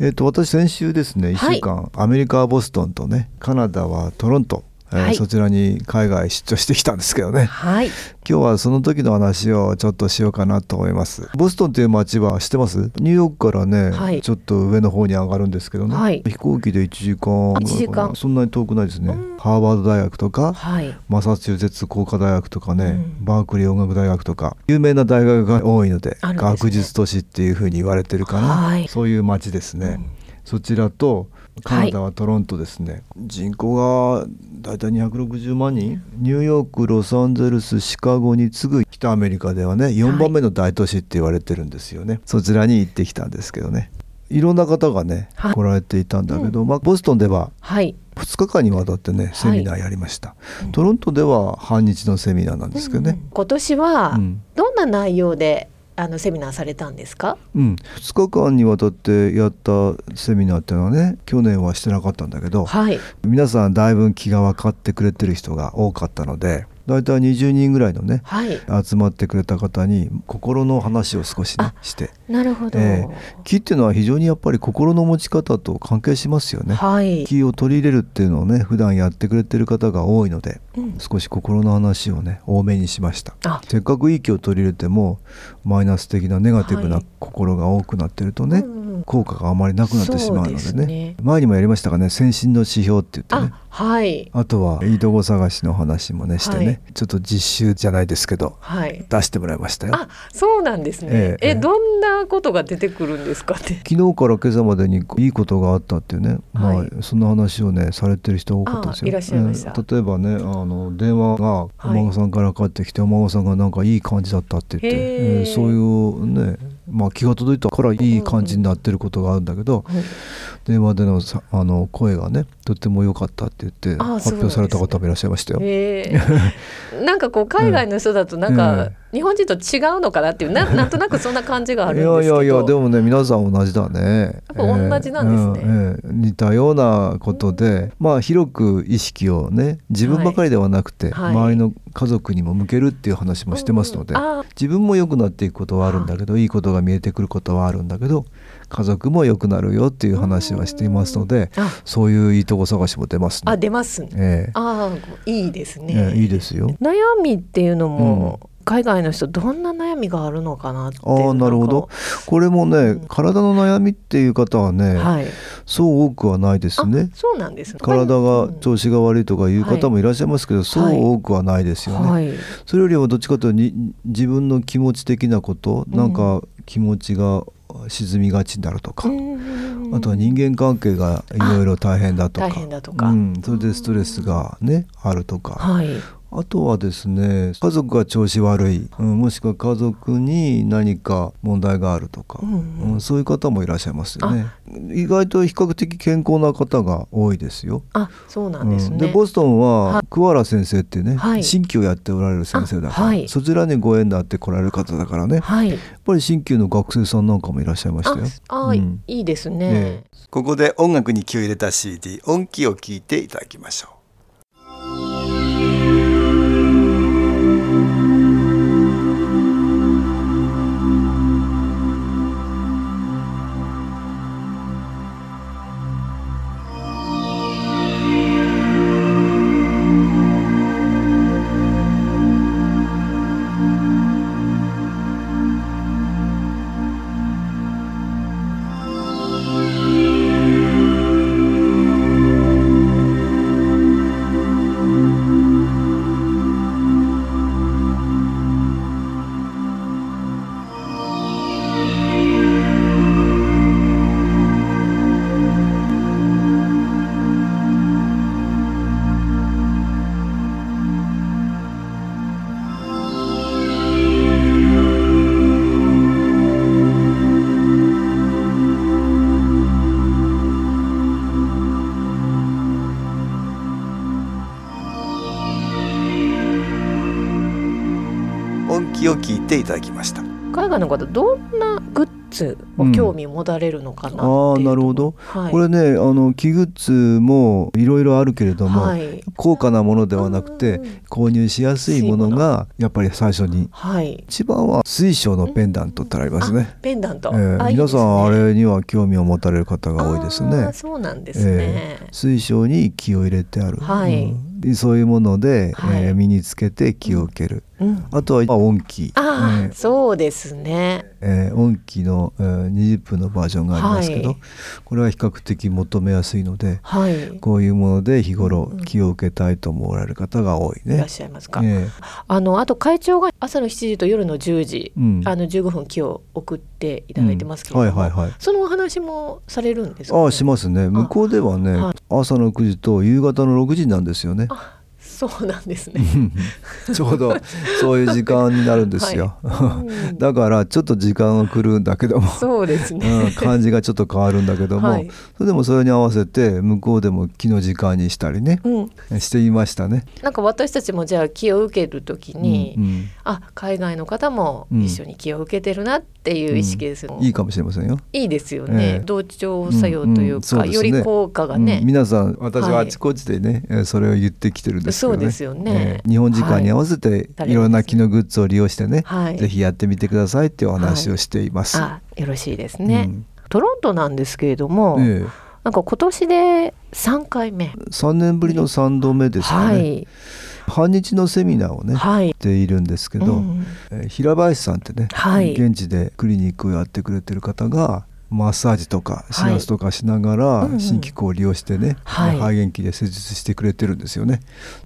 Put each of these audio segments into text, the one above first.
えっ、と私先週ですね1はい。週間、アメリカはボストンとねカナダはトロント、えーはい。そちらに海外出張してきたんですけどね。はい、今日はその時の話をちょっとしようかなと思います。ボストンという街は知ってます？ニューヨークからね、はい。ちょっと上の方に上がるんですけどね、はい。飛行機で1時間。ぐらいかなあ1時間。そんなに遠くないですね、ハーバード大学とか、はい、マサチューセッツ工科大学とかね、うん。バークリー音楽大学とか有名な大学が多いのでね。学術都市っていうふうに言われてるかな、はい。そういう街ですね、そちらとカナダはトロントですね、人口がだいたい260万人。ニューヨークロサンゼルスシカゴに次ぐ北アメリカではね4番目の大都市って言われてるんですよね、そちらに行ってきたんですけどね。い。ろんな方がね、はい。来られていたんだけど、まあ、ボストンでははい、2日間にわたってねセミナーやりました、トロントでは半日のセミナーなんですけどね、今年はうん。どんな内容であのセミナーされたんですか？うん2日間にわたってやったセミナーっていうのはね去年はしてなかったんだけどはい、皆さんだいぶ気が分かってくれてる人が多かったのでだいたい20人ぐらいのねはい、集まってくれた方に心の話を少しねあして。なるほど。え。気っていうのは非常にやっぱり心の持ち方と関係しますよね。はい、気を取り入れるっていうのをね普段やってくれてる方が多いのでうん。少し心の話をね多めにしました。あ、せっかくいい気を取り入れてもマイナス的なネガティブなはい。心が多くなってるとね、うん効果があまりなくなってしまうのでね。ね。前にもやりましたがね。先進の指標って言ってね。あ、はい、あとはいいとこ探しの話もねしてね、はい。ちょっと実習じゃないですけどはい。出してもらいましたよ。あ、そうなんですね。えええ、どんなことが出てくるんですかって。昨日から今朝までにいいことがあったっていうね、はい。まあそんな話をねされてる人多かったですよ。あいらっしゃいました。うん。例えばねあの電話がお孫さんからかかってきて、お孫さんがなんかいい感じだったって言って、え。ーそういうねまあ気が届いたからいい感じになってることがあるんだけど、はい電話でのさあの声がねとっても良かったって言ってあ発表された方もいらっしゃいましたよ。へえなんかこう海外の人だとなんか 日本人と違うのかなっていうな なんとなくそんな感じがあいるんですけど。やいやいやでもね皆さん同じだね。やっぱ同じなんですね。ええうんええ似たようなことで、まあ広く意識をね自分ばかりではなくて、はい。周りの家族にも向けるっていう話もしてますので、うんあ自分も良くなっていくことはあるんだけどいいことが見えてくることはあるんだけど家族も良くなるよっていう話はしていますので、あ。そういういいとこ探しも出ますあね。出ますね。ええ。ああいいですね、ええいいですよ。悩みっていうのも、海外の人どんな悩みがあるのかなってああなるほど。これもね、うん。体の悩みっていう方はね、はい。そう多くはないですね。あ。そうなんですね。体がうん。調子が悪いとかいう方もいらっしゃいますけど、そう多くはないですよね。はい。それよりもどっちかというとに自分の気持ち的なこと、うん。なんか気持ちが沈みがちになるとか、うんあとは人間関係がいろいろ大変だとか。大変だとか。うん、それでストレスがねあるとか、はいあとはですね家族が調子悪い、うん、もしくは家族に何か問題があるとか、うんうん。うんそういう方もいらっしゃいますよね。意外と比較的健康な方が多いですよ。あそうなんですね、うん。でボストンはは桑原先生ってね、はい。鍼灸をやっておられる先生だから、あはい。そちらにご縁があって来られる方だからねやっはいぱり鍼灸の学生さんなんかもいらっしゃいましたよ。ああ、うん。いいですね、え。ここで音楽に気を入れた CD 音気を聞いていただきましょう。ていただきました。海外の方どんなグッズを興味を持たれるのかなっていうと、ああなるほど、はい、これねあの器具もいろいろあるけれども、はい。高価なものではなくて購入しやすいものがやっぱり最初に。はい。一番は水晶のペンダントってありますね、あペンダント、えー皆さんあれには興味を持たれる方が多いですあねーそうなんですね、えー水晶に気を入れてある、はい。うん。そういうもので、はい。えー身につけて気を受ける、うん。あとはまあ音機。ああ、えーそうですね。えー音機の、えー20分のバージョンがありますけど、はい。これは比較的求めやすいのではい。こういうもので日頃気を受けたいと思われる方が多いね。いらっ。しゃいますか、えあのあと会長が朝の7時と夜の10時、うん。あの15分気を送っていただいてますけれども、うん。はいはいはい。そのお話もされるんですか、ああしますね。向こうではね、はい。朝の9時と夕方の6時なんですよね。あそうなんですね。ちょうどそういう時間になるんですよ。はい。うん。だからちょっと時間が来るんだけども、そうですね。うん、感じがちょっと変わるんだけども、はい。それでもそれに合わせて向こうでも気の時間にしたりね、うん、していましたね。なんか私たちもじゃあ気を受けるときに、うんうん。あ海外の方も一緒に気を受けてるなっていう意識ですよ、いいかもしれませんよ。いいですよね、ええ。同調作用というか、ん。ん。そうですより効果がね、うん。皆さん私ははい。あちこちでね、えーそれを言ってきてるんですそうですよね。えー日本時間に合わせてはいいろんな機能グッズを利用してね、はい。ぜひやってみてくださいっていうお話をしています。あよろしいですね、うん。トロントなんですけれども、えなんか今年で3回目、え3年ぶりの3度目ですかね、はい。半日のセミナーをね、はい。やっているんですけど、うん。えー平林さんってね、はい。現地でクリニックをやってくれてる方がマッサージとかはい。指圧とかしながらうんうん。新機構を利用してね、はい。肺元気で施術してくれてるんですよね。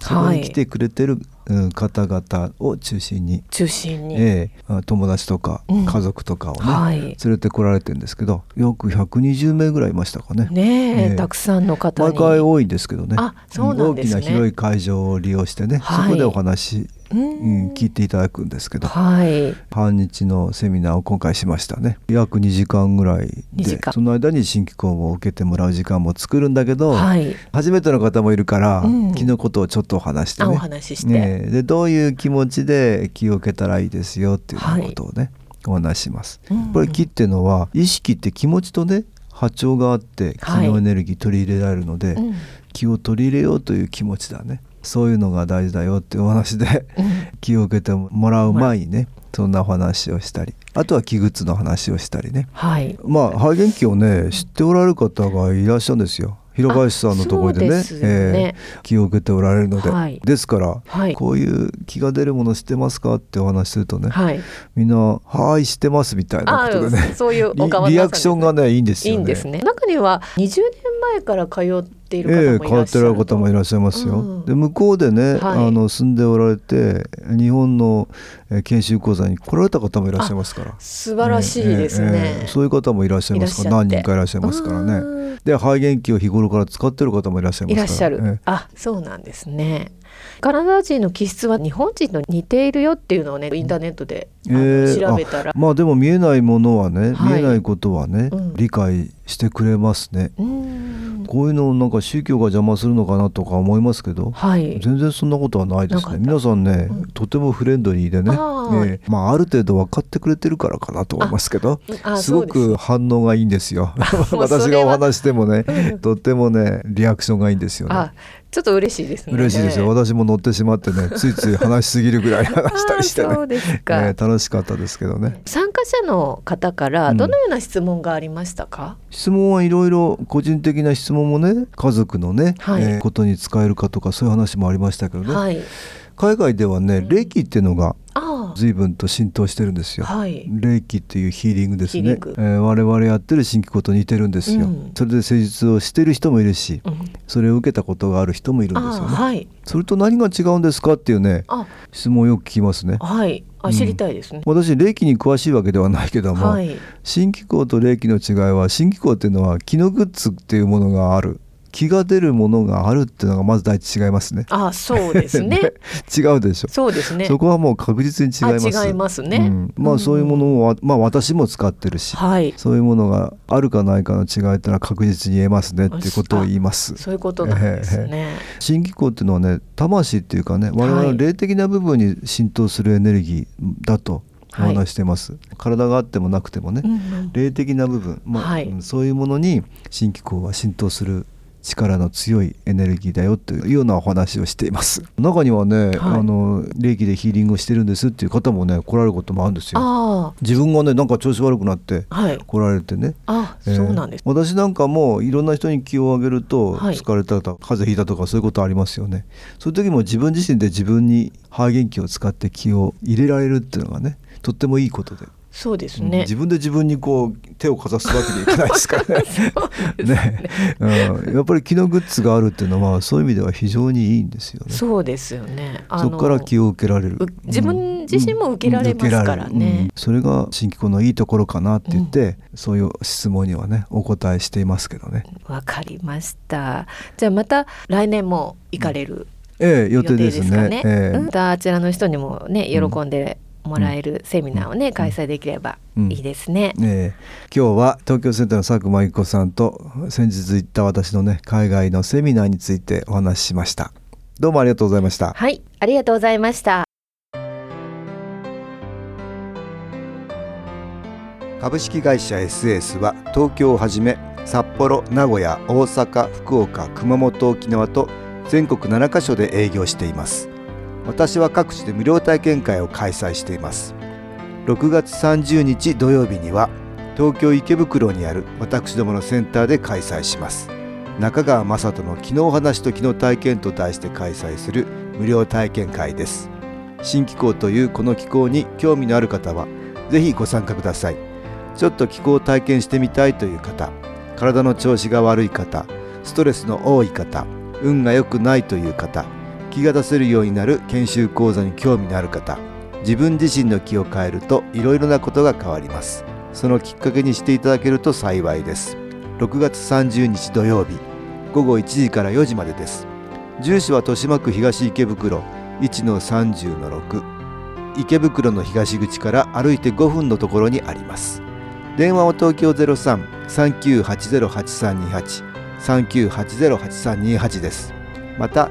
そこはいに来てくれてる、うん方々を中心に、中心に、ええあ友達とかうん。家族とかをね、はい。連れてこられてるんですけど約120名ぐらいいましたかね。ねえええ。たくさんの方に。毎回多いんですけどね。あそうなんですね。大きな広い会場を利用してね、はい。そこでお話、うんうん、聞いていただくんですけど、はい。半日のセミナーを今回しましたね。約2時間ぐらい2時で間。その間に新機構を受けてもらう時間も作るんだけど、はい。初めての方もいるから、うん。気のことをちょっとお話してあおね話しして、ねでどういう気持ちで気を受けたらいいですよっていうことをね、お話しします。うん。これ気っていうのは意識って気持ちとね波長があって気はいのエネルギー取り入れられるので、うん。気を取り入れようという気持ちだねそういうのが大事だよっていうお話でうん。気を受けてもらう前にねそんなお話をしたりあとは気グッズの話をしたりね。はい。まあ肺元気をね知っておられる方がいらっしゃるんですよ。広林さんのところでね。でね。えー気を受けておられるので、はい。ですから、はい。こういう気が出るもの知ってますかってお話しするとね、はい。みんな「はい知ってます」みたいなあことでねそういうおリ顔リアクションがねいいんですよね。いいんですね。中には20年前から通っているええ方もいらっしゃる変わってる方もいらっしゃいますよ。うん。で向こうでね、はい。あの住んでおられて日本のえー研修講座に来られた方もいらっしゃいますから。素晴らしいですね、ええええそういう方もいらっしゃいますから。何人かいらっしゃいますからね。うん。で肺元気を日頃から使ってる方もいらっしゃいますから。いらっしゃる、ええ。あそうなんですね。カナダ人の気質は日本人と似ているよっていうのをねインターネットで、ええ調べたら。まあでも見えないものはね、はい。見えないことはね、うん。理解してくれますね。うんこういうのなんか宗教が邪魔するのかなとか思いますけど、はい。全然そんなことはないですね。皆さんね、うん。とてもフレンドリーでね、ええまあ、ある程度分かってくれてるからかなと思いますけどあす。ごく反応がいいんですよ。私がお話してもねうん。とってもねリアクションがいいんですよね。あちょっと嬉しいですね。嬉しいですよ。私も乗ってしまってね ついつい話しすぎるぐらい話したりしてね。あそうですか、ええ楽しかったですけどね。参加者の方からどのような質問がありましたか、質問はいろいろ個人的な質問もね家族のね、はい。えーことに使えるかとかそういう話もありましたけどね、はい。海外ではね霊気っていうのがあ随分と浸透してるんですあよ。はい。霊気っていうヒーリングですね。えー我々やってる新規と似てるんですよ、うん。それで施術をしてる人もいるしうん。それを受けたことがある人もいるんですよね、あはい。それと何が違うんですかっていうねあ。質問をよく聞きますね。はい。あ知りたいですね、私霊気に詳しいわけではないけども、はい。新機構と霊気の違いは新機構っていうのは気のグッズっていうものがある気が出るものがあるっていうのがまず第一違いますね。あそうですね。違うでしょ。そうですね。そこはもう確実に違います。あ違いますね。うん。まあそういうものを、まあ私も使ってるし、はい。そういうものがあるかないかの違いってのは確実に言えますねっていうことを言います。そういうことなんですね、新機構っていうのはね魂っていうかね我々の霊的な部分に浸透するエネルギーだとおはい。話してます、体があってもなくてもね、うんうん。霊的な部分、まあはい。うんそういうものに新機構は浸透する力の強いエネルギーだよというようなお話をしています。中にはね、はい。あの霊気でヒーリングをしてるんですっていう方もね来られることもあるんですよ。あ自分がねなんか調子悪くなって来られてね。あえーそうなんです、私なんかもいろんな人に気をあげるとはい。疲れたとか風邪ひいたとかそういうことありますよね。そういう時も自分自身で自分に肺元気を使って気を入れられるっていうのがねとってもいいことで、そうですうん。ね、自分で自分にこう手をかざすわけにいかないですから ね。ね、うん、やっぱり気のグッズがあるっていうのはそういう意味では非常にいいんですよね。そうですよね。あそこから気を受けられる。う自分自身も受けられますからね。うん。それが新機構のいいところかなって言って、そういう質問にはねお答えしていますけどね。わかりました。じゃあまた来年も行かれるええ予予定定ですすかね、ええ。うん。またあちらの人にもね喜うん。んでもらえるセミナーをね、開催できればいいですね、ええ。今日は東京センターの佐久間由紀子さんと先日行った私のね海外のセミナーについてお話ししました。どうもありがとうございました。はいありがとうございました。株式会社 SS は東京をはじめ札幌名古屋大阪福岡熊本沖縄と全国7カ所で営業しています私は各地で無料体験会を開催しています。6月30日土曜日には東京池袋にある私どものセンターで開催します。中川雅人の昨日話と昨日体験と題して開催する無料体験会です。新機構というこの機構に興味のある方はぜひご参加ください。ちょっと気候を体験してみたいという方体の調子が悪い方ストレスの多い方運が良くないという方気が出せるようになる研修講座に興味のある方自分自身の気を変えるといろいろなことが変わります。そのきっかけにしていただけると幸いです。6月30日土曜日午後1時から4時までです。住所は豊島区東池袋1-30-6池袋の東口から歩いて5分のところにあります。電話は東京03-3980-8328 3980-8328です。また